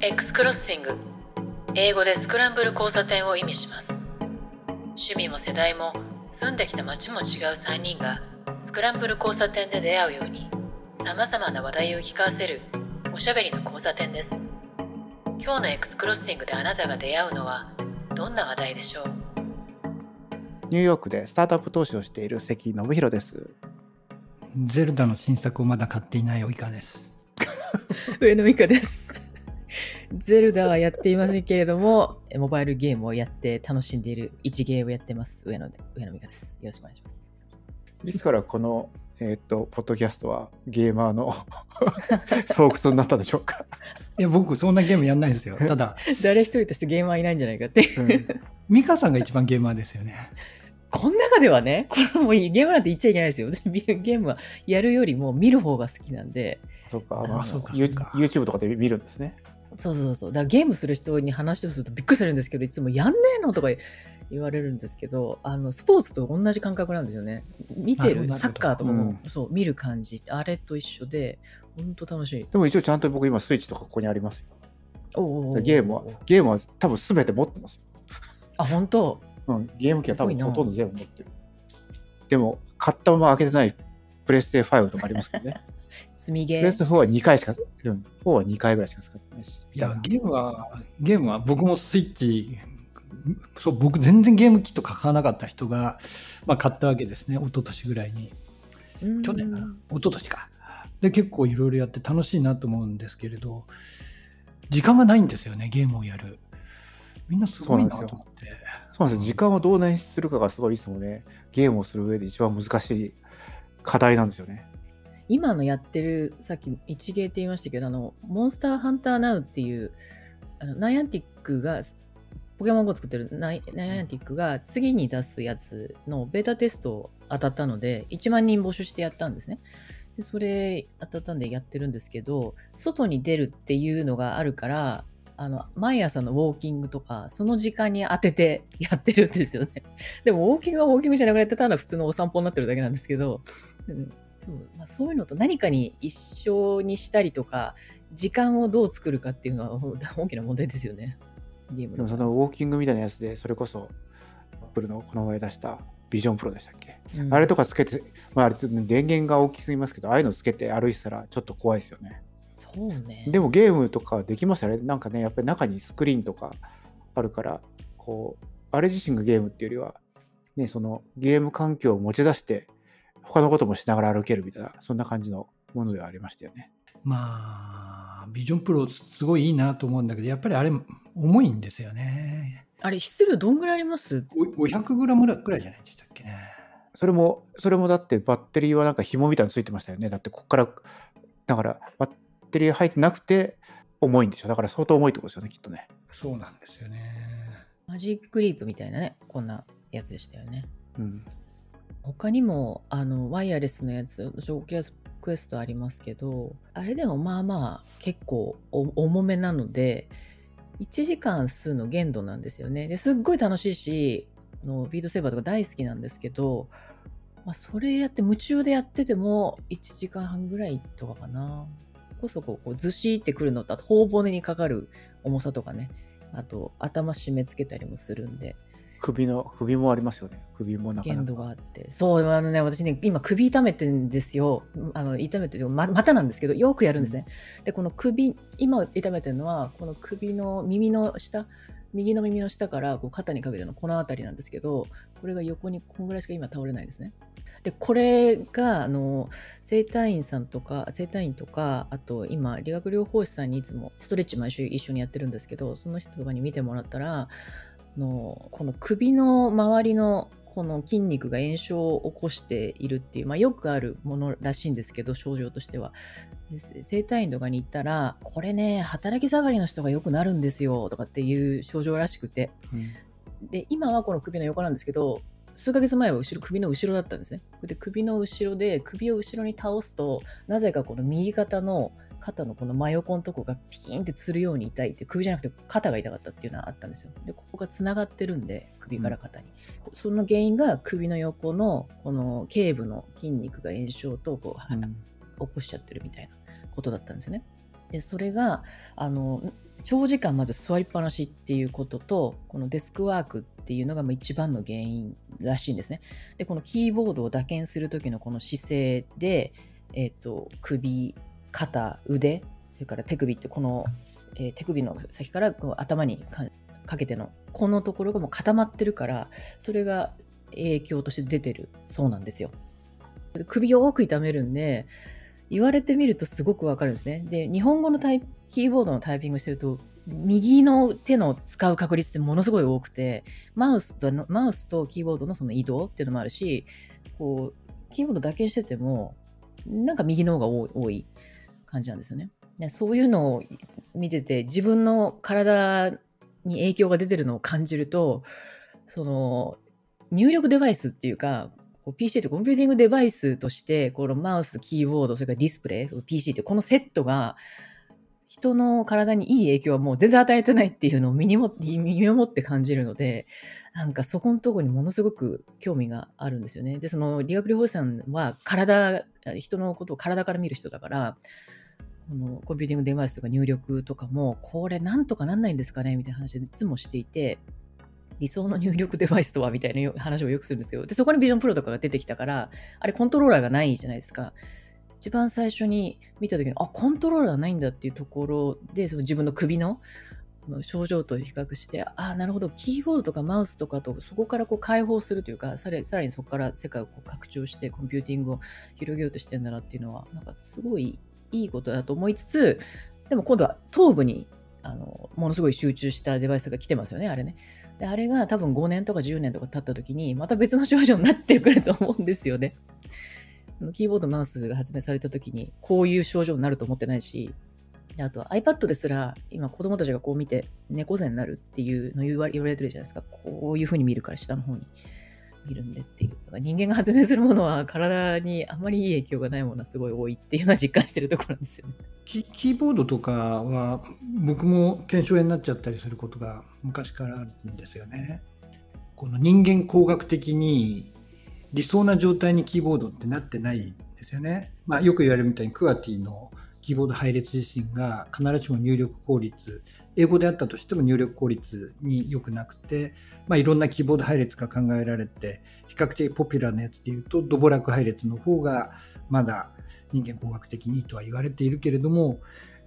X クロッシング英語でスクランブル交差点を意味します趣味も世代も住んできた街も違う3人がスクランブル交差点で出会うようにさまざまな話題を聞かせるおしゃべりの交差点です今日の X クロッシングであなたが出会うのはどんな話題でしょう？ニューヨークでスタートアップ投資をしている関信弘です。ゼルダの新作をまだ買っていない及川です。上野美香です。ゼルダはやっていませんけれども、モバイルゲームをやって楽しんでいる一芸をやってます。上野で、上野美香です。よろしくお願いします。いつからこの、えーっと、ポッドキャストはゲーマーの 巣窟になったでしょうか？いや、僕そんなゲームやんないですよ。ただ、誰一人としてゲーマーいないんじゃないかっていう。うんミカさんが一番ゲーマーですよね。この中ではね、これもうゲームなんて言っちゃいけないですよ。私 ゲームはやるよりも見る方が好きなんで、そうか、あまあそうかユそうか YouTube とかで見るんですね。そうそうそう。だからゲームする人に話をするとびっくりされるんですけど、いつもやんねえのとか言われるんですけど、あの、スポーツと同じ感覚なんですよね。見てる、なるサッカーとかも、うそう、見る感じ、あれと一緒で、本当楽しい。でも一応ちゃんと僕今スイッチとかここにありますよ。おうおゲームは、ゲームは多分全て持ってますよ。あ、本当？うん、ゲーム機は多分ほとんど全部持ってる。でも、買ったまま開けてないプレステ5とかありますけどね。積みゲプレステー。4は2回しか、うん、4は2回ぐらいしか使ってないし。いや、ゲームは、ゲームは僕もスイッチ、そう、僕全然ゲーム機とか買わなかった人が、まあ買ったわけですね。一昨年ぐらいに。うん去年かな一昨年か。で、結構いろいろやって楽しいなと思うんですけれど、時間がないんですよね、ゲームをやる。みんなすごいなと思って。そうなんですよ。時間をどう捻出するかがすごいいつもね、ゲームをする上で一番難しい課題なんですよね。今のやってる、さっき一芸って言いましたけど、あの、モンスターハンターナウっていう、あのナイアンティックが、ポケモン GO 作ってるナイナイアンティックが次に出すやつのベータテスト当たったので、1万人募集してやったんですね。でそれ当たったんでやってるんですけど、外に出るっていうのがあるから、あの、毎朝のウォーキングとか、その時間に当ててやってるんですよね。でも、ウォーキングはウォーキングじゃなくなってたら普通のお散歩になってるだけなんですけど、でもまあ、そういうのと何かに一緒にしたりとか、時間をどう作るかっていうのは 大きな問題ですよね。ゲームでもそのウォーキングみたいなやつで、それこそ、アップルのこの前出したビジョンプロでしたっけ、うんあれとかつけて、まあ、あれ電源が大きすぎますけど、ああいうのつけて歩いてたらちょっと怖いですよね。そうね。でもゲームとかできますよね。なんかね、やっぱり中にスクリーンとかあるから、こう、あれ自身がゲームっていうよりは、ね、そのゲーム環境を持ち出して、他のこともしながら歩けるみたいな、そんな感じのものではありましたよね。まあ、ビジョンプロすごいいいなと思うんだけど、やっぱりあれ重いんですよね。あれ、質量どんぐらいあります？ご 500g ぐらいじゃないでしたっけね。それも、それもだってバッテリーはなんか紐みたいなのついてましたよね。だってこっから、だからバッテリー入ってなくて重いんでしょ。だから相当重いってことですよね、きっとね。そうなんですよね。 Magic Leap みたいなね、こんなやつでしたよね。うん。他にも、あの、ワイヤレスのやつ、 Oculus Quest ありますけど、あれでもまあまあ結構重めなので、1時間数の限度なんですよね。ですっごい楽しいし、のビートセーバーとか大好きなんですけど、まあ、それやって夢中でやってても1時間半ぐらいとかかな。こそこうずしってくるのと、あと頬骨にかかる重さとかね。あと頭締め付けたりもするんで。首の、首もありますよね。首もなかな限度か。があって。そう、あのね、私ね、今首痛めてんですよ。あの、痛めてる、ま、股なんですけど、よくやるんですね。で、この首、今痛めてるのは、この首の耳の下、右の耳の下からこう肩にかけてのこの辺りなんですけど、これが横にこんぐらいしか今倒れないですね。で、これが、あの、整体院さんとか、整体院とか、あと今、理学療法士さんにいつもストレッチ毎週一緒にやってるんですけど、その人とかに見てもらったら、のこの首の周りのこの筋肉が炎症を起こしているっていう、まあ、よくあるものらしいんですけど症状としては。で整体院とかに行ったらこれね働き盛りの人がよくなるんですよとかっていう症状らしくて。うん。で今はこの首の横なんですけど数ヶ月前は後ろ首の後ろだったんですねで首の後ろで首を後ろに倒すとなぜかこの右肩の肩のこの真横のとこがピキーンってつるように痛いって首じゃなくて肩が痛かったっていうのはあったんですよ。でここがつながってるんで首から肩に、その原因が首の横のこの頸部の筋肉が炎症とこう、うん。起こしちゃってるみたいなことだったんですよね。でそれがあの長時間まず座りっぱなしっていうこととこのデスクワークっていうのがまあ一番の原因らしいんですね。でこのキーボードを打鍵する時のこの姿勢で、えー、と首肩腕それから手首ってこの、えー手首の先からこう頭にかけてのこのところがもう固まってるからそれが影響として出てるそうなんですよ。首を多く痛めるんで言われてみるとすごくわかるんですね。で日本語のタイキーボードのタイピングしてると右の手の使う確率ってものすごい多くてマウスとマウスとキーボードのその移動っていうのもあるしこうキーボードだけしててもなんか右の方が多い感じなんですよね。でそういうのを見てて自分の体に影響が出てるのを感じるとその入力デバイスっていうか PC ってコンピューティングデバイスとしてこのマウスキーボードそれからディスプレイ PC ってこのセットが人の体にいい影響はもう全然与えてないっていうのを身にも身をもって感じるのでなんかそこのとこにものすごく興味があるんですよね。でその理学療法士さんは体人のことを体から見る人だからこのコンピューティングデバイスとか入力とかも、これなんとかなんないんですかねみたいな話をいつもしていて、理想の入力デバイスとはみたいな話をよくするんですけど、で、そこに Vision Pro とかが出てきたから、あれコントローラーがないじゃないですか。一番最初に見た時に、あ、コントローラーないんだっていうところで、その自分の首のの症状と比較して、ああ、なるほど、キーボードとかマウスとかとそこからこう解放するというか、さらにそこから世界をこう拡張してコンピューティングを広げようとしてんだなっていうのは、なんかすごいいいことだと思いつつ、でも今度は頭部にあのものすごい集中したデバイスが来てますよね、あれね。で、あれが多分5年とか10年とか経った時に、また別の症状になってくると思うんですよね。キーボード、マウスが発明された時に、こういう症状になると思ってないし、であと iPad ですら、今子供たちがこう見て猫背になるっていうの言わ言われてるじゃないですか。こういう風に見るから下の方に見るんでっていう。だから人間が発明するものは体にあまりいい影響がないものはすごい多いっていうのは実感してるところなんですよね。キーボードとかは僕も腱鞘炎になっちゃったりすることが昔からあるんですよね。この人間工学的に理想な状態にキーボードってなってないんですよね。まあ、よく言われるみたいにクワティのキーボード配列自身が必ずしも入力効率英語であったとしても入力効率に良くなくて、まあ、いろんなキーボード配列が考えられて比較的ポピュラーなやつでいうとドボラク配列の方がまだ人間工学的にいいとは言われているけれども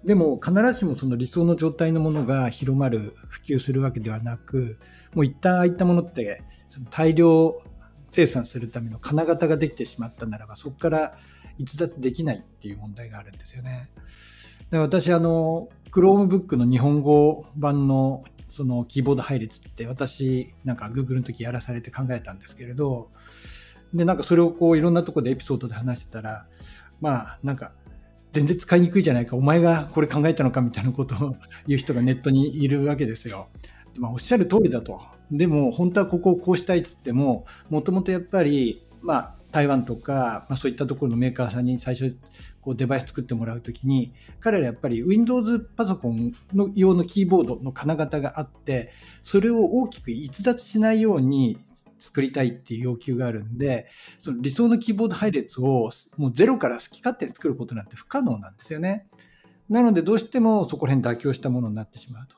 でも必ずしもその理想の状態のものが広まる普及するわけではなくもう一旦ああいったものってその大量生産するための金型ができてしまったならばそこから逸脱できないっていう問題があるんですよね。で私あの Chromebook の日本語版のそのキーボード配列って私なんか Google の時やらされて考えたんですけれどでなんかそれをこういろんなとこでエピソードで話してたらまあなんか全然使いにくいじゃないかお前がこれ考えたのかみたいなことを 言う人がネットにいるわけですよ。まあ、おっしゃる通りだと。でも本当はここをこうしたいっつってももともとやっぱりまあ台湾とか、まあ、そういったところのメーカーさんに最初こうデバイス作ってもらうときに彼らやっぱり Windows パソコンの用のキーボードの金型があってそれを大きく逸脱しないように作りたいっていう要求があるんでその理想のキーボード配列をもうゼロから好き勝手に作ることなんて不可能なんですよね。なのでどうしてもそこら辺妥協したものになってしまうと。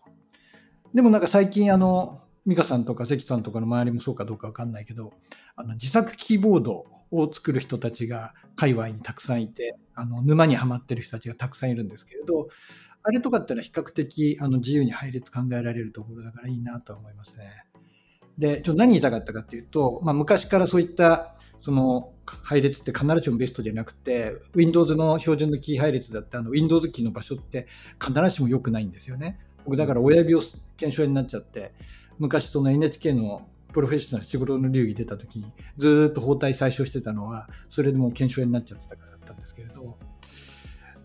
でもなんか最近あの美香さんとか関さんとかの周りもそうかどうかわかんないけどあの自作キーボードを作る人たちが界隈にたくさんいてあの沼にはまってる人たちがたくさんいるんですけれどあれとかってのは比較的あの自由に配列考えられるところだからいいなとは思いますね。で、ちょ何言いたかったかっていうと、まあ、昔からそういったその配列って必ずしもベストじゃなくて Windows の標準のキー配列だってあの Windows キーの場所って必ずしも良くないんですよね。僕だから親指を腱鞘炎になっちゃって昔その NHK のプロフェッショナル仕事の流儀出た時にずっと包帯最小してたのはそれでもう腱鞘炎になっちゃってたからだったんですけれど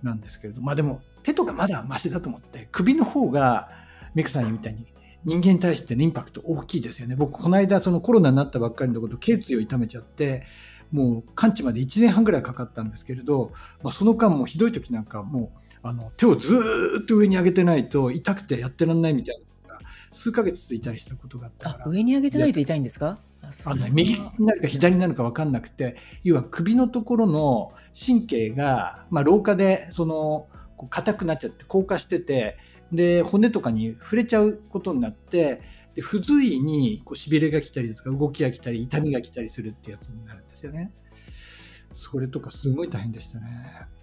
なんですけれど。まあでも手とかまだマシだと思って首の方がミクさんみたいに人間に対してのインパクト大きいですよね。僕この間そのコロナになったばっかりのこと頸椎を痛めちゃってもう完治まで1年半ぐらいかかったんですけれど、まあ、その間もひどい時なんかもうあの手をずっと上に上げてないと痛くてやってらんないみたいな数ヶ月続いたりしたことがあったからあ上に上げてないと痛いんですか？あの右になるか左になるか分かんなくて要は首のところの神経が、まあ、老化でその硬くなっちゃって硬化しててで骨とかに触れちゃうことになってで不随にこうしびれが来たりとか動きが来たり痛みが来たりするってやつになるんですよね。それとかすごい大変でしたね。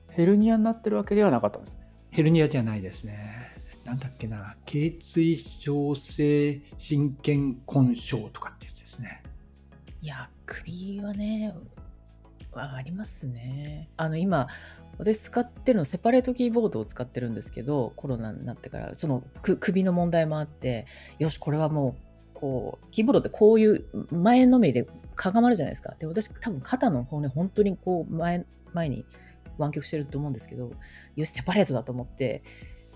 ヘルニアになってるわけではなかったんですね。ヘルニアじゃないですね。なんだっけな、頸椎小性神経根症とかってやつですね。いや、首はね、ありますね。あの、今、私使ってるのセパレートキーボードを使ってるんですけどコロナになってからその首の問題もあってよしこれはもうこうキーボードってこういう前のめりでかがまるじゃないですかで私多分肩の骨本当にこう前前に湾曲してると思うんですけどよしセパレートだと思って、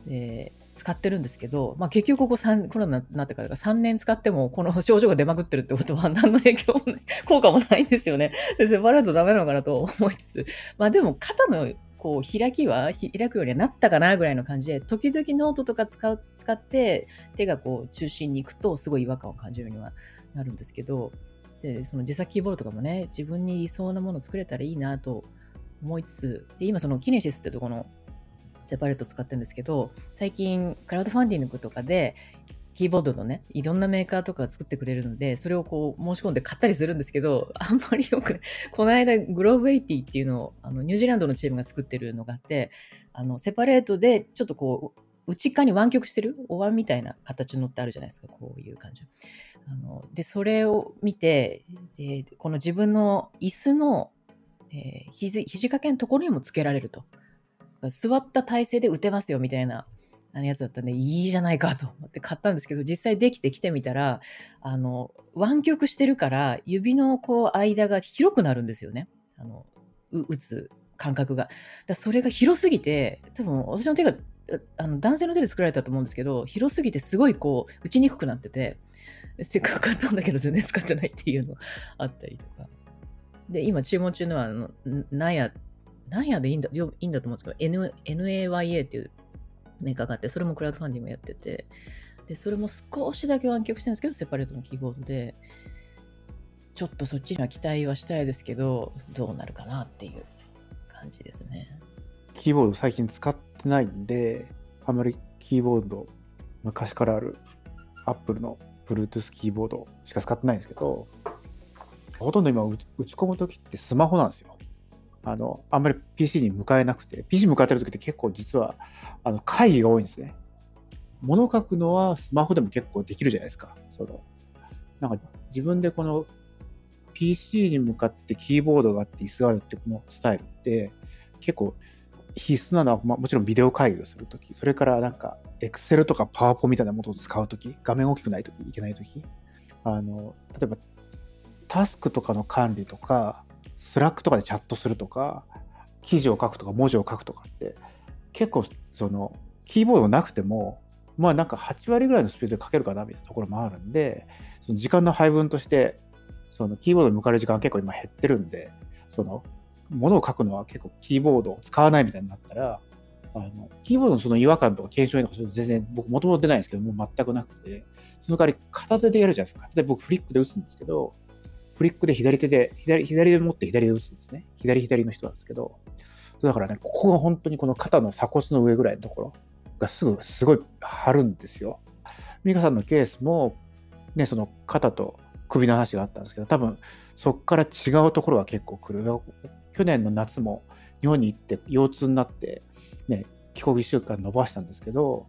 えー、使ってるんですけど、まあ、結局ここ3コロナになってから3年使ってもこの症状が出まくってるってことは何の影響も、効果もないんですよね。でセパレートダメなのかなと思いつつまあでも肩のこう開きは開くようにはなったかなぐらいの感じで時々ノートとか使う使って手がこう中心に行くとすごい違和感を感じるようにはなるんですけどでその自作キーボードとかもね自分に理想なものを作れたらいいなと思いつつで今そのキネシスってとこのセパレート使ってるんですけど最近クラウドファンディングとかでキーボードのね、いろんなメーカーとか作ってくれるので、それをこう申し込んで買ったりするんですけど、あんまりよく、この間グローブ80っていうのを、あの、ニュージーランドのチームが作ってるのがあって、あの、セパレートでちょっとこう、内側に湾曲してるお椀みたいな形のってあるじゃないですか、こういう感じ。あので、それを見て、えこの自分の椅子の、えー、肘肘掛けのところにもつけられると。座った体勢で打てますよみたいなあのやつだったんで、いいじゃないかと思って買ったんですけど、実際できてきてみたら、あの、湾曲してるから、指のこう、間が広くなるんですよね。あの、打つ感覚が。だそれが広すぎて、多分私の手が、あの男性の手で作られたと思うんですけど、広すぎてすごいこう、打ちにくくなってて、せっかく買ったんだけど全然使ってないっていうのあったりとか。で、今注文中のは、あの、なんや、なんやでいいんだ、いいんだと思うんですけど、N、NAYA っていうメーカーがあって、それもクラウドファンディングやってて、で、それも少しだけ湾曲してるんですけど、セパレートのキーボードで、ちょっとそっちには期待はしたいですけど、どうなるかなっていう感じですね。キーボード最近使ってないんで、あまりキーボード、昔からある Apple の Bluetooth キーボードしか使ってないんですけど、ほとんど今打ち込むときってスマホなんですよ。あの、あんまり PC に向かえなくて、PC 向かってる時って結構実は、あの、会議が多いんですね。物書くのはスマホでも結構できるじゃないですか。その、なんか自分でこの PC に向かってキーボードがあって椅子があるってこのスタイルって結構必須なのは、まあ、もちろんビデオ会議をするとき、それからなんか Excel とか PowerPoint みたいなものを使うとき、画面大きくないとき、いけないとき、あの、例えばタスクとかの管理とか、 Slack とかでチャットするとか、記事を書くとか文字を書くとかって、結構その、キーボードなくても、まあなんか8割ぐらいのスピードで書けるかなみたいなところもあるんで、その時間の配分として、そのキーボードに向かう時間結構今減ってるんで、その、ものを書くのは結構キーボードを使わないみたいになったら、あの、キーボードのその違和感とか検証とか全然僕もともと出ないんですけど、もう全くなくて、その代わり片手でやるじゃないですか。片手で僕フリックで打つんですけど、フリックで左手で、左左で持って左で打つんですね。左左の人なんですけど、だからね、ここが本当にこの肩の鎖骨の上ぐらいのところがすぐ、すごい張るんですよ。美香さんのケースも、ね、その肩と首の話があったんですけど、多分そこから違うところが結構来る。去年の夏も日本に行って腰痛になって、ね、帰国1週間伸ばしたんですけど、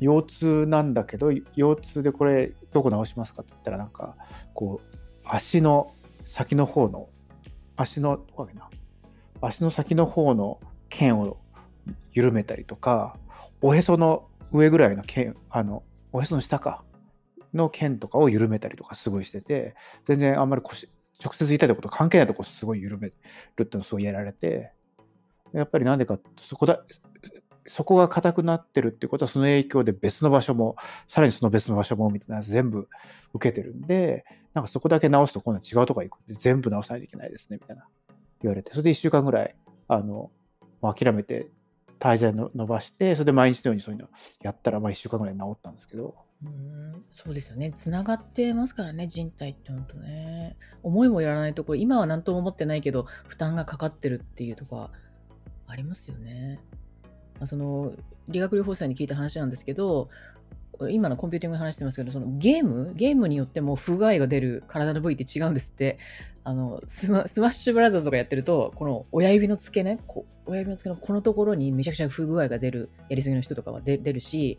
腰痛なんだけど、腰痛でこれどこ直しますかって言ったらなんか、こう、足の先の方の、足の、どこだっけな、足の先の方の腱を緩めたりとか、おへその上ぐらいの腱、あの、おへその下か、の腱とかを緩めたりとかすごいしてて、全然あんまり腰、直接痛いこと関係ないとこすごい緩めるってのをすごいやられて、やっぱりなんでか、そこだ、そこが硬くなってるってことは、その影響で別の場所も、さらにその別の場所もみたいな全部受けてるんで、なんかそこだけ直すと今度は違うとこ行くんで、全部直さないといけないですね、みたいな言われて、それで1週間ぐらい、あの、諦めて、滞在の伸ばして、それで毎日のようにそういうのやったら、まあ1週間ぐらい治ったんですけど。うんそうですよね。つながってますからね、人体って本当ね。思いもやらないところ、今は何とも思ってないけど、負担がかかってるっていうとこはありますよね。まその理学療法士さんに聞いた話なんですけど、今のコンピューティングの話してますけど、そのゲームゲームによっても不具合が出る体の部位って違うんですって。あのスマッシュブラザーズとかやってると、この親指の付け根、親指の付け根このところにめちゃくちゃ不具合が出る、やりすぎの人とかは出るし、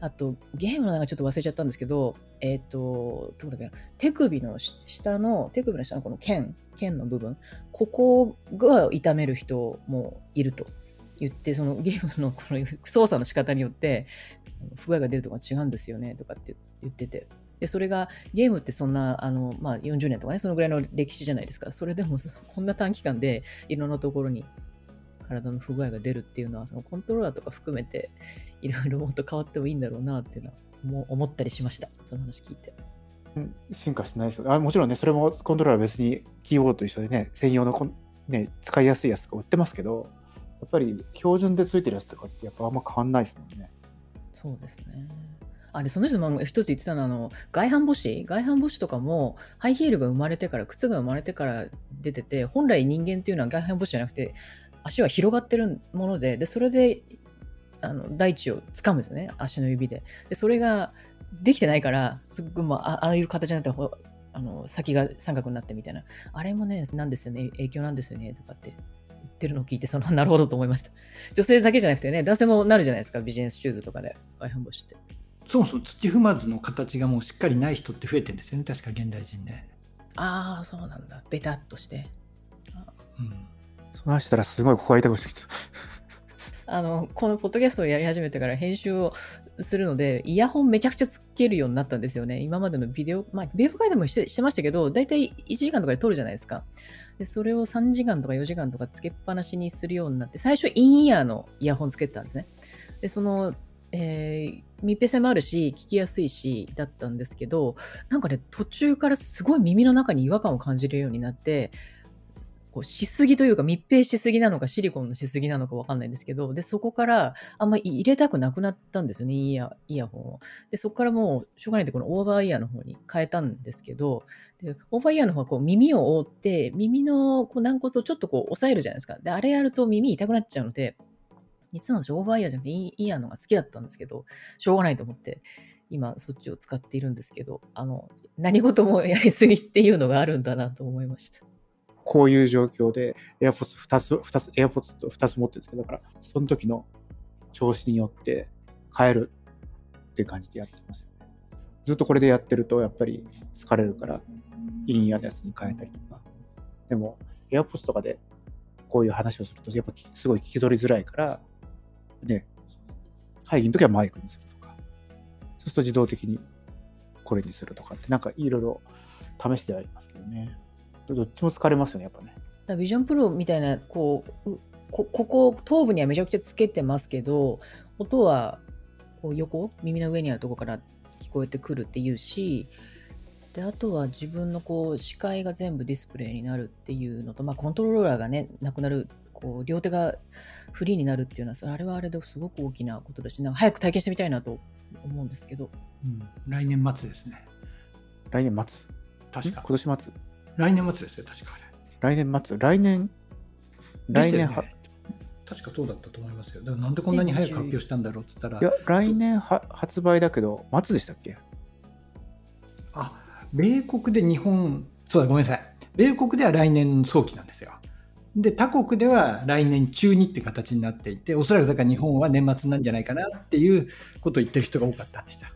あとゲームの名前ちょっと忘れちゃったんですけど、えっ、と、どこだっけ手首の下の、手首の下のこの腱、腱の部分、ここが痛める人もいると言って、そのゲームのこの操作の仕方によって、不具合が出るとか違うんですよねとかって言ってて。で、それがゲームってそんな、あの、まあ、40年とかね、そのぐらいの歴史じゃないですか。それでも、こんな短期間でいろんなところに体の不具合が出るっていうのは、そのコントローラーとか含めて、いろいろもっと変わってもいいんだろうなっていうのは思思ったりしました。その話聞いて。進化してないですあもちろんねそれもコントローラー別にキーボードと一緒でね専用のコン、ね、使いやすいやつとか売ってますけどやっぱり標準でついてるやつとかってやっぱあんま変わんないですもんね。そうですね。あでその人も一つ言ってたのはあの外反母趾？外反母趾とかもハイヒールが生まれてから靴が生まれてから出てて本来人間っていうのは外反母趾じゃなくて足は広がってるものででそれであの大地を掴むんですよね。足の指で。でそれができてないからすっごい、まあ、ああいう形になってほあの先が三角になってみたいな。あれもねなんですよね。影響なんですよね。とかって。ってるのを聞いてその なるほどと思いました。女性だけじゃなくてね男性もなるじゃないですか。ビジネスシューズとかで外反母趾って。そもそも土踏まずの形がもうしっかりない人って増えてるんですよね。確か現代人ね、ああそうなんだ。ベタっとして。うん、その話したらすごいここが痛くしてきた。あのこのポッドキャストをやり始めてから編集をするのでイヤホンめちゃくちゃつけるようになったんですよね。今までのビデオまあビデオ会でもしてしてましたけど大体1時間とかで撮るじゃないですかでそれを3時間とか4時間とかつけっぱなしにするようになって最初インイヤーのイヤホンつけてたんですね。でそのえー密閉性もあるし聞きやすいしだったんですけどなんかね途中からすごい耳の中に違和感を感じるようになってこうしすぎというか密閉しすぎなのかシリコンのしすぎなのかわかんないんですけどでそこからあんまり入れたくなくなったんですよねイヤイヤホンを。でそこからもうしょうがないんでこのオーバーイヤーの方に変えたんですけどでオーバーイヤーの方はこう耳を覆って耳のこう軟骨をちょっとこう押さえるじゃないですか。であれやると耳痛くなっちゃうので実は私オーバーイヤーじゃなくてイヤーの方が好きだったんですけどしょうがないと思って今そっちを使っているんですけどあの何事もやりすぎっていうのがあるんだなと思いました。こういう状況で AirPods2 つ、2つ、AirPods と2つ持ってるんですけど、だから、その時の調子によって変えるっていう感じでやってますよね。ずっとこれでやってると、やっぱり疲れるから、インイヤーのやつに変えたりとか。でも、AirPods とかでこういう話をすると、やっぱすごい聞き取りづらいから、ね、会議の時はマイクにするとか、そうすると自動的にこれにするとかって、なんかいろいろ試してはいますけどね。どっちも疲れますよね、やっぱね。だからビジョンプロみたいなこううこここ頭部にはめちゃくちゃつけてますけど音はこう横耳の上にあるところから聞こえてくるっていうしであとは自分のこう視界が全部ディスプレイになるっていうのと、まあ、コントローラーがねなくなるこう両手がフリーになるっていうのはそれあれはあれですごく大きなことだしなんか早く体験してみたいなと思うんですけど。うん、来年末ですね。来年末？確か。ん今年末？来年末ですよ確かあれ。来年末？来年？来年は、ね確かそうだったと思いますよ。だからなんでこんなに早く発表したんだろうって言ったいやら来年は発売だけど末でしたっけ？あ米国で日本そうだごめんなさい。米国では来年早期なんですよ。で他国では来年中にって形になっていておそらくだから日本は年末なんじゃないかなっていうことを言ってる人が多かったんでした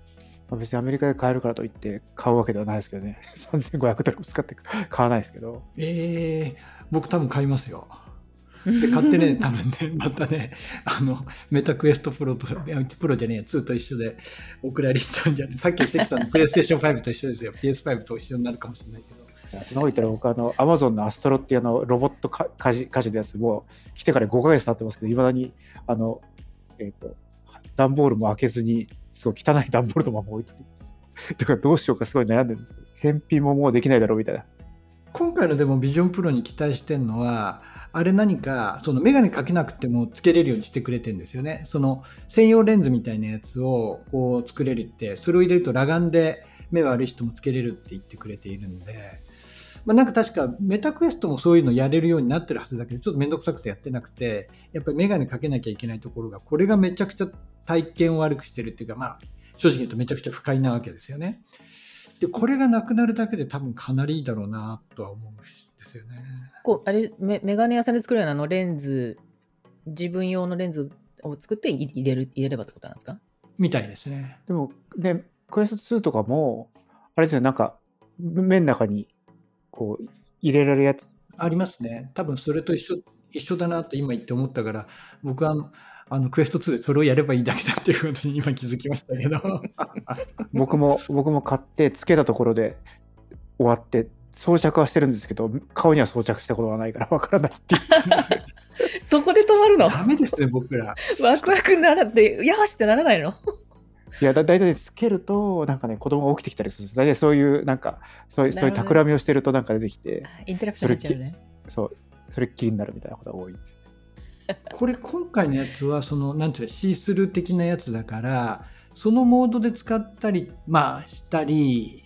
まあ別にアメリカで買えるからといって買うわけではないですけどね。3500ドルも使って買わないですけど。えー、僕多分買いますよ。で買ってね、多分ね、またね、あの、メタクエストプロと、プロじゃねえや、2と一緒でお蔵入りしちゃうんじゃないさっきしてきたの、プレイステーション5と一緒ですよ。PS5 と一緒になるかもしれないけど。そんなこと言ったら僕あのアマゾンのアストロっていうあのロボットか家事家事のやつもう来てから5ヶ月経ってますけどいまだにあのえっ、と段ボールも開けずにすごい汚い段ボールのまま置いてありますだからどうしようかすごい悩んでるんですけど。返品ももうできないだろうみたいな。今回のでもビジョンプロに期待してるのは、あれ何か、そのメガネかけなくてもつけれるようにしてくれてるんですよね。その専用レンズみたいなやつをこう作れるって、それを入れると裸眼で目悪い人もつけれるって言ってくれているんで、まあ、なんか確かメタクエストもそういうのやれるようになってるはずだけど、ちょっとめんどくさくてやってなくて、やっぱりメガネかけなきゃいけないところが、これがめちゃくちゃ体験を悪くしてるっていうか、まあ、正直言うとめちゃくちゃ不快なわけですよね。で、これがなくなるだけで多分かなりいいだろうなとは思うんですよね。こうあれメメガネ屋さんで作るようなあのレンズ自分用のレンズを作ってい入れる入れればってことなんですか？みたいですね。でも、ね、クエスト2とかも、あれですよ、なんか、面の中に、こう、入れられるやつ。ありますね。多分それと一緒一緒だなと今言って思ったから、僕はあのクエスト2でそれをやればいいだけだっていうことに今気づきましたけど。僕も、僕も買って、つけたところで終わって、装着はしてるんですけど、顔には装着したことがないからわからないっていう。そこで止まるの？ダメですね、僕ら。ワクワクならってよしってならないの？いやだ大体つけるとなんかね子供が起きてきたりするんです大体そういうなんかそういうそういう企みをしてるとなんか出てきてインタラプション入っちゃうねそうそれっきりになるみたいなことが多いです これ今回のやつはそのなんていうのシースルー的なやつだからそのモードで使ったりまあしたり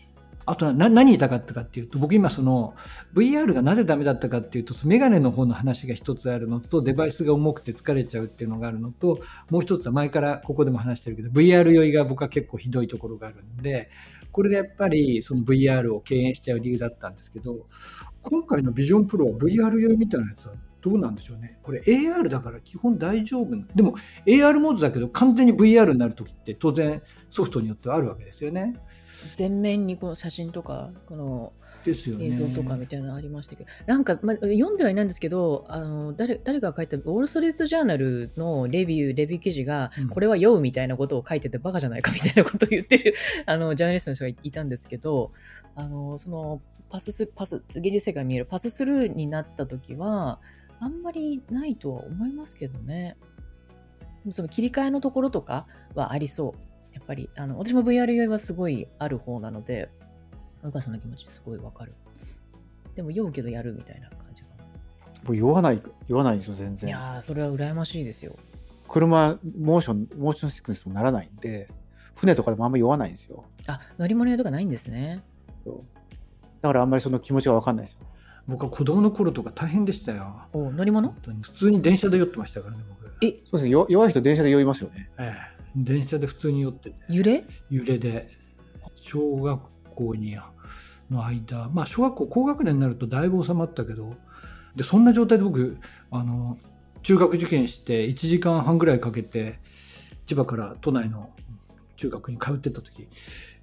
あとはな何言いたかったかっていうと僕今その VR がなぜダメだったかっていうとメガネの方の話が一つあるのとデバイスが重くて疲れちゃうっていうのがあるのともう一つは前からここでも話してるけど VR 酔いが僕は結構ひどいところがあるんでこれがやっぱりその VR を敬遠しちゃう理由だったんですけど今回のビジョンプロは VR 酔いみたいなやつはどうなんでしょうね。これ AR だから基本大丈夫な。でも AR モードだけど完全に VR になるときって当然ソフトによってはあるわけですよね。全面にこの写真とかこの。映像とかみたいなのありましたけど、なんか、まあ、読んではいないんですけどあの誰誰が書いたウォール・ストリート・ジャーナルのレビューレビュー記事が、うんこれは酔うみたいなことを書いててバカじゃないかみたいなことを言ってる あのジャーナリストの人がいたんですけどあのそのパススパス現実世界が見えるパススルーになった時はあんまりないとは思いますけどね。でもその切り替えのところとかはありそう。やっぱりあの私も VR 酔いはすごいある方なのでお母さんの気持ちすごいわかる。でも酔うけどやるみたいな感じかな。僕酔わない酔わないんですよ全い然やーそれは羨ましいですよ。車 motion motion sickness もならないんで船とかでもあんまり酔わないんですよ。あ乗り物酔いとかないんですね。だからあんまりその気持ちが分かんないですよ僕は子供の頃とか大変でしたよ。お乗り物本当に。普通に電車で酔ってましたからね、僕。え？そうですね。よ弱い人電車で酔いますよね。ええ、電車で普通に酔ってて、揺れ？揺れで、小学校にの間、まあ小学校高学年になるとだいぶ収まったけど、でそんな状態で僕あの中学受験して1時間半ぐらいかけて千葉から都内の中学に通ってた時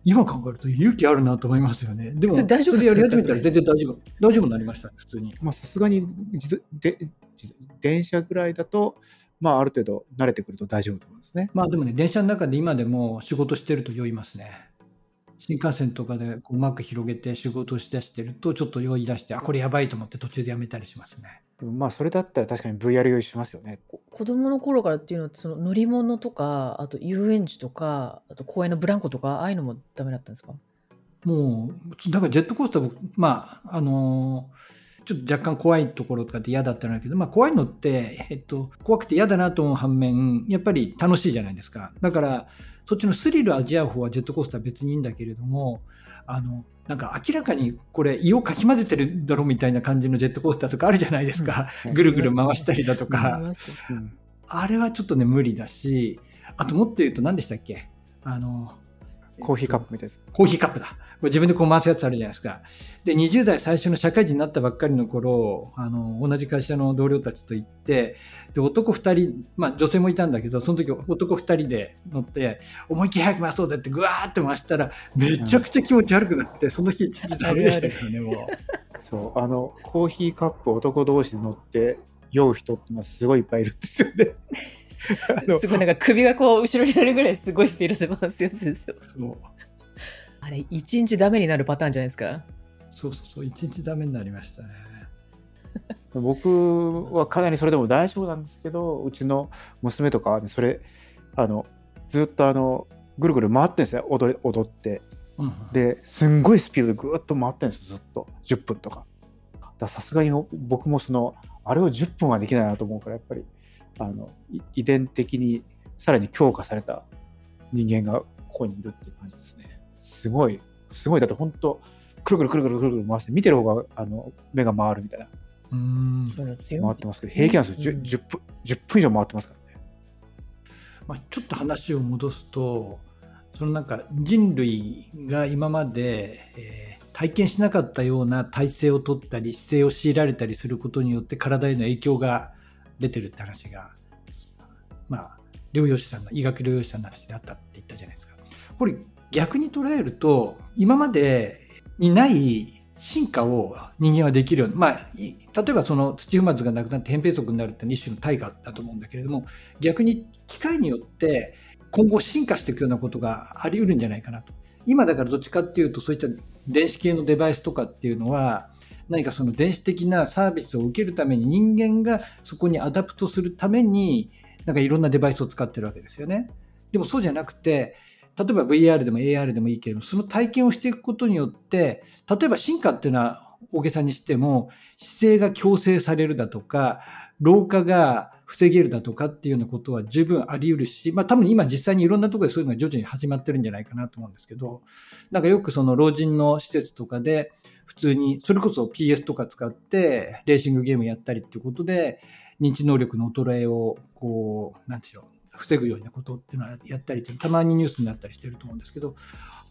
今考えると勇気あるなと思いますよね。でもそれ大丈夫でやり始めたら全然大丈夫。大丈夫。になりました普通に。まあさすがに自で自電車ぐらいだとまあある程度慣れてくると大丈夫と思いますね。まあでもね電車の中で今でも仕事してると酔いますね新幹線とかでこううまく広げて仕事をしだしてるとちょっと酔い出してあこれやばいと思って途中でやめたりしますね。でもまあそれだったら確かに VR 酔いしますよね。こ子供の頃からっていうのはその乗り物とかあと遊園地とかあと公園のブランコとかああいうのもダメだったんですか？もうだからジェットコースター僕まああのちょっと若干怖いところとかって嫌だったんだけど、まあ、怖いのって、えっと、怖くて嫌だなと思う反面やっぱり楽しいじゃないですか。だからそっちのスリルを味わう方はジェットコースターは別にいいんだけれどもあのなんか明らかにこれ胃をかき混ぜてるだろみたいな感じのジェットコースターとかあるじゃないですか、うん。ぐるぐる回したりだとか。うん。あれはちょっとね無理だしあともっと言うと何でしたっけ？あのコーヒーカップみたいですコーヒーカップだ。これ自分でこう回すやつあるじゃないですか。で、20代最初の社会人になったばっかりの頃、あの、同じ会社の同僚たちと行って、で、男2人、まあ女性もいたんだけど、その時男2人で乗って、思いっきり早く回そうぜってぐわーって回したら、めちゃくちゃ気持ち悪くなって、その日でしたね、もう。そうあのコーヒーカップ男同士で乗って酔う人ってのはすごいいっぱいいるんですよねすごいなんか首がこう後ろになるぐらいすごいスピードで回すやつですよあれ一日ダメになるパターンじゃないですか？そうそうそう、一日ダメになりましたね。僕はかなりそれでも大丈夫なんですけどうちの娘とかはねそれあのずっとあのぐるぐる回ってんですね踊り踊って。うん、ですんごいスピードでぐーっと回ってるんですよずっと。10分とか。さすがに僕もそのあれを10分はできないなと思うからやっぱりあのい遺伝的にさらに強化された人間がここにいるっていう感じですね。すごいすごい。だって本当くるくるくるくるくるくる回して、見てる方があの目が回るみたいな、うん。回ってますけど、平気なんですよ、うん。10, 10分。10分以上回ってますからね。まあ、ちょっと話を戻すとそのなんか人類が今まで、えー体験しなかったような体勢を取ったり姿勢を強いられたりすることによって体への影響が出てるって話がまあ療養士さんの医学療養士さんの話であったって言ったじゃないですか。これ逆に捉えると今までにない進化を人間はできるように、まあ、例えばその土踏まずがなくなって扁平足になるって一種の対価だと思うんだけれども逆に機械によって今後進化していくようなことがあり得るんじゃないかなと。今だからどっちかっていうとそういった電子系のデバイスとかっていうのは何かその電子的なサービスを受けるために人間がそこに adapt するためになんかいろんなデバイスを使ってるわけですよね。でもそうじゃなくて例えば VR でも AR でもいいけれどもその体験をしていくことによって例えば進化っていうのは大げさにしても姿勢が矯正されるだとか老化が防げるだとかっていうようなことは十分あり得るし、まあ多分今実際にいろんなところでそういうのが徐々に始まってるんじゃないかなと思うんですけど、なんかよくその老人の施設とかで普通にそれこそ PS とか使ってレーシングゲームやったりっていうことで認知能力の衰えをこう、なんでしょう、防ぐようなことっていうのはやったりたまにニュースになったりしてると思うんですけど、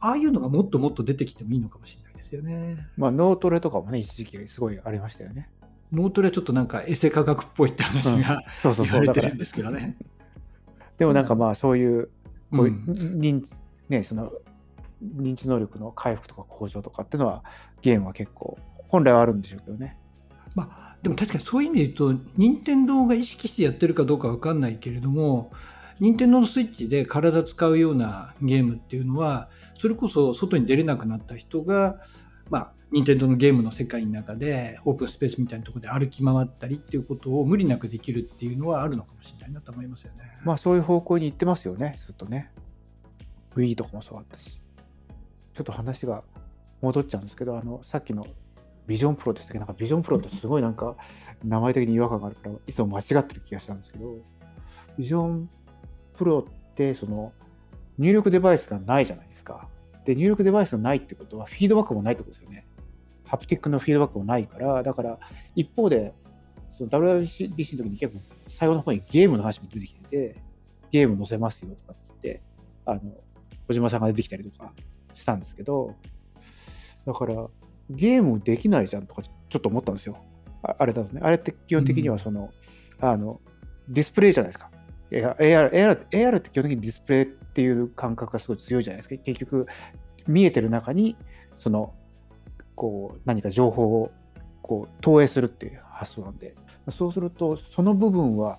ああいうのがもっともっと出てきてもいいのかもしれないですよね。まあ、脳トレとかもね、一時期すごいありましたよね。脳トレはちょっとなんかエセ科学っぽいって話が、そうそうそう。だから言われてるん、ですけどね。でもなんかまあ、そういう、こういううんね、その、認知能力の回復とか向上とかっていうのは、ゲームは結構、本来はあるんでしょうけどね。まあ、でも確かにそういう意味で言うと、任天堂が意識してやってるかどうかわかんないけれども、任天堂のスイッチで体使うようなゲームっていうのは、それこそ外に出れなくなった人が、まあ、任天堂のゲームの世界の中で、オープンスペースみたいなところで歩き回ったりっていうことを無理なくできるっていうのはあるのかもしれないなと思いますよね。まあ、そういう方向に行ってますよね、ずっとね。Wii とかもそうだったし。ちょっと話が戻っちゃうんですけど、あの、さっきのビジョンプロでしたっけ？なんかビジョンプロってすごいなんか名前的に違和感があるから、いつも間違ってる気がしたんですけど、ビジョンプロってその入力デバイスがないじゃないですか。で、入力デバイスがないってことはフィードバックもないってことですよね。ハプティックのフィードバックもないから、だから一方で、その WWDC の時に結構最後の方にゲームの話も出てきてて、ゲーム載せますよとかっつって、あの、小島さんが出てきたりとかしたんですけど、だからゲームできないじゃんとかちょっと思ったんですよ。ああれだとね。あれって基本的にはその、あの、ディスプレイじゃないですか。AR, AR, AR って基本的にディスプレイっていう感覚がすごい強いじゃないですか。結局、見えてる中に、その、こう、何か情報をこう投影するっていう発想なんで、そうすると、その部分は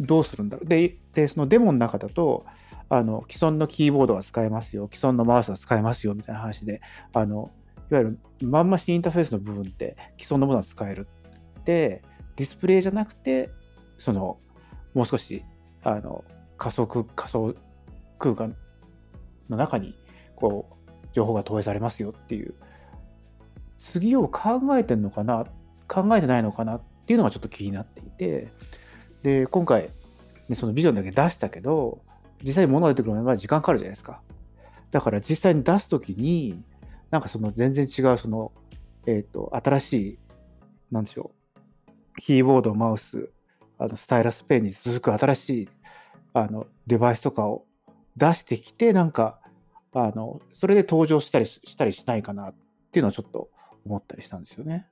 どうするんだろう。で、でそのデモの中だと、あの既存のキーボードが使えますよ、既存のマウスが使えますよみたいな話で、あのいわゆるまんましインターフェースの部分って既存のものが使える。で、ディスプレイじゃなくて、そのもう少しあの仮想空仮想空間の中にこう情報が投影されますよっていう、次を考えてるのかな、考えてないのかなっていうのがちょっと気になっていて、で、今回、ね、そのビジョンだけ出したけど、実際に物が出てくるまだ時間かかるじゃないですか。だから実際に出すときに、なんかその全然違うその、えっ、と、新しい、なんでしょう、キーボード、マウス、あのスタイラスペンに続く新しいあのデバイスとかを出してきて、なんか、あの、それで登場したりしたりしないかなっていうのはちょっと思ったりしたんですよね。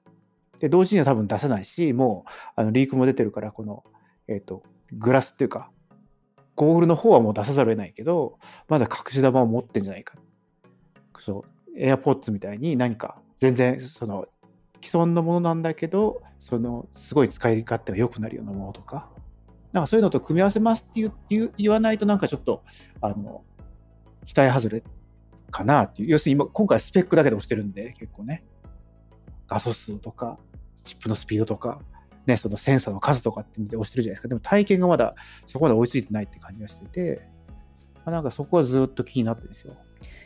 で、同時には多分出せないし、もうあのリークも出てるから、この、えっ、と、グラスっていうか、ゴーグルの方はもう出さざるを得ないけど、まだ隠し玉を持ってんじゃないか。そう、AirPods みたいに何か全然その既存のものなんだけど、そのすごい使い勝手が良くなるようなものとか、なんかそういうのと組み合わせますって言言わないとなんかちょっと、あの、期待外れかなっていう。要するに今、今回スペックだけで押してるんで、結構ね。画素数とか、チップのスピードとか、ね、そのセンサーの数とかって押してるじゃないですか。でも体験がまだそこまで追いついてないって感じがしてて、まあ、なんかそこはずっと気になってるんですよ。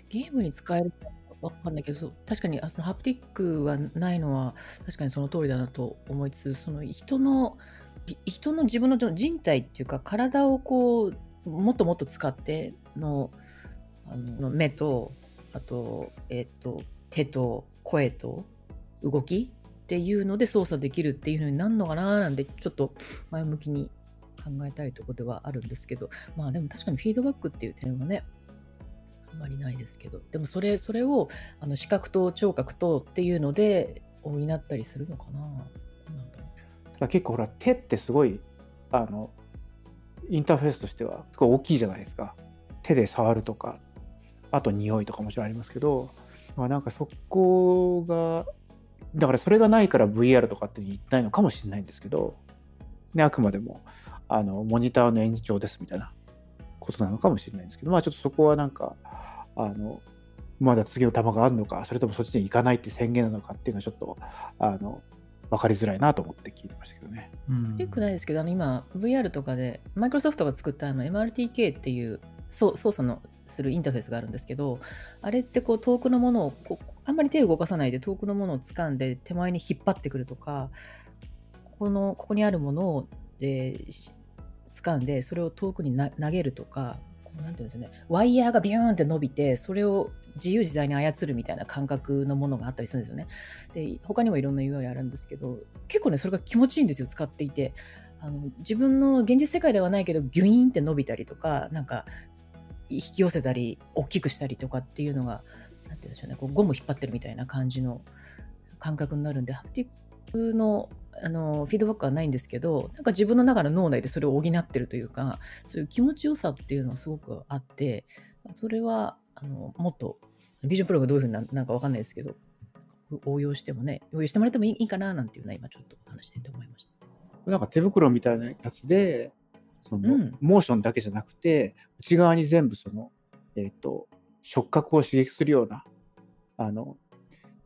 ゲームに使えるかわかんないけど、確かにあそのハプティックはないのは確かにその通りだなと思いつつ、その人の人の自分の人体っていうか体をこうもっともっと使ってのあの目とあとえっ、と手と声と動きっていうので操作できるっていうのになるのかななんてちょっと前向きに考えたいとこではあるんですけどまあでも確かにフィードバックっていう点はねあんまりないですけどでもそれそれをあの視覚と聴覚とっていうので補ったりするのかな。なだろう。ただ結構ほら手ってすごいあのインターフェースとしてはすごい大きいじゃないですか。手で触るとかあと匂いとかもちろんありますけど、まあ、なんかそこがだからそれがないから VR とかって言ってないのかもしれないんですけど、ね、あくまでもあのモニターの延長ですみたいなことなのかもしれないんですけどまあちょっとそこはなんかあのまだ次の球があるのかそれともそっちに行かないって宣言なのかっていうのはちょっとあの分かりづらいなと思って聞いてましたけどね。うんよくないですけどあの今 VR とかでマイクロソフトが作ったあの MRTK っていうそう操作のするインターフェースがあるんですけどあれってこう遠くのものをこあんまり手を動かさないで遠くのものを掴んで手前に引っ張ってくるとかここのここにあるものを、えー掴んでそれを遠くにな投げるとかこうなんていうんですねワイヤーがビューンって伸びてそれを自由自在に操るみたいな感覚のものがあったりするんですよね。で他にもいろんな UI あるんですけど結構ねそれが気持ちいいんですよ使っていて。あの自分の現実世界ではないけどギュイーンって伸びたりとかなんか引き寄せたり大きくしたりとかっていうのがなんて言うんでしょうねこうゴム引っ張ってるみたいな感じの感覚になるんでハプティックのあのフィードバックはないんですけどなんか自分の中の脳内でそれを補ってるというかそういう気持ちよさっていうのはすごくあってそれはあのもっとビジョンプロがどういうふうにななんかわかんないですけど応用してもね応用してもらってもいいいいかななんていうのは今ちょっと話してて思いました。なんか手袋みたいなやつで、その、うんモーションだけじゃなくて、内側に全部その、えっ、と、触覚を刺激するような、あの、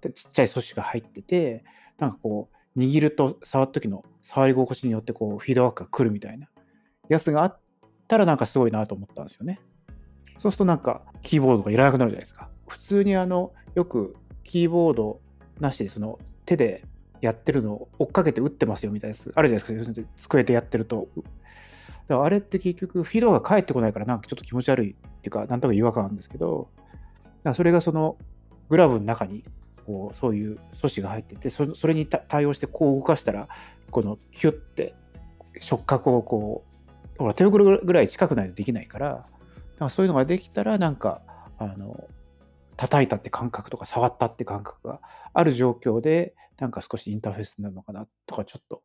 でちっちゃい素子が入ってて、なんかこう、握ると触った時の触り心地によってこう、フィードバックが来るみたいなやつがあったらなんかすごいなと思ったんですよね。そうするとなんか、キーボードがいらなくなるじゃないですか。普通にあの、よくキーボードなしでその手でやってるのを追っかけて打ってますよみたいなやつあるじゃないですか机でやってるとだからあれって結局フィードが返ってこないからなんかちょっと気持ち悪いっていうかなんとか違和感あるんですけどだそれがそのグラブの中にこうそういう素子が入っててそそれに対応してこう動かしたらこのキュッて触覚をこうほら手袋ぐらい近くないとできないからだからそういうのができたらなんかあの叩いたって感覚とか触ったって感覚がある状況でなんか少しインターフェースになるのかなとかちょっと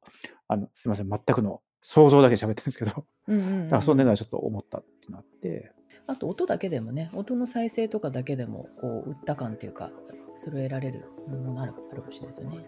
あのすいません全くの想像だけ喋ってるんですけど、うんうんうんだからそんなのはちょっと思ったってなって。あと音だけでもね音の再生とかだけでもこう打った感というかそれを得られるものあるあるかもしれないですよね。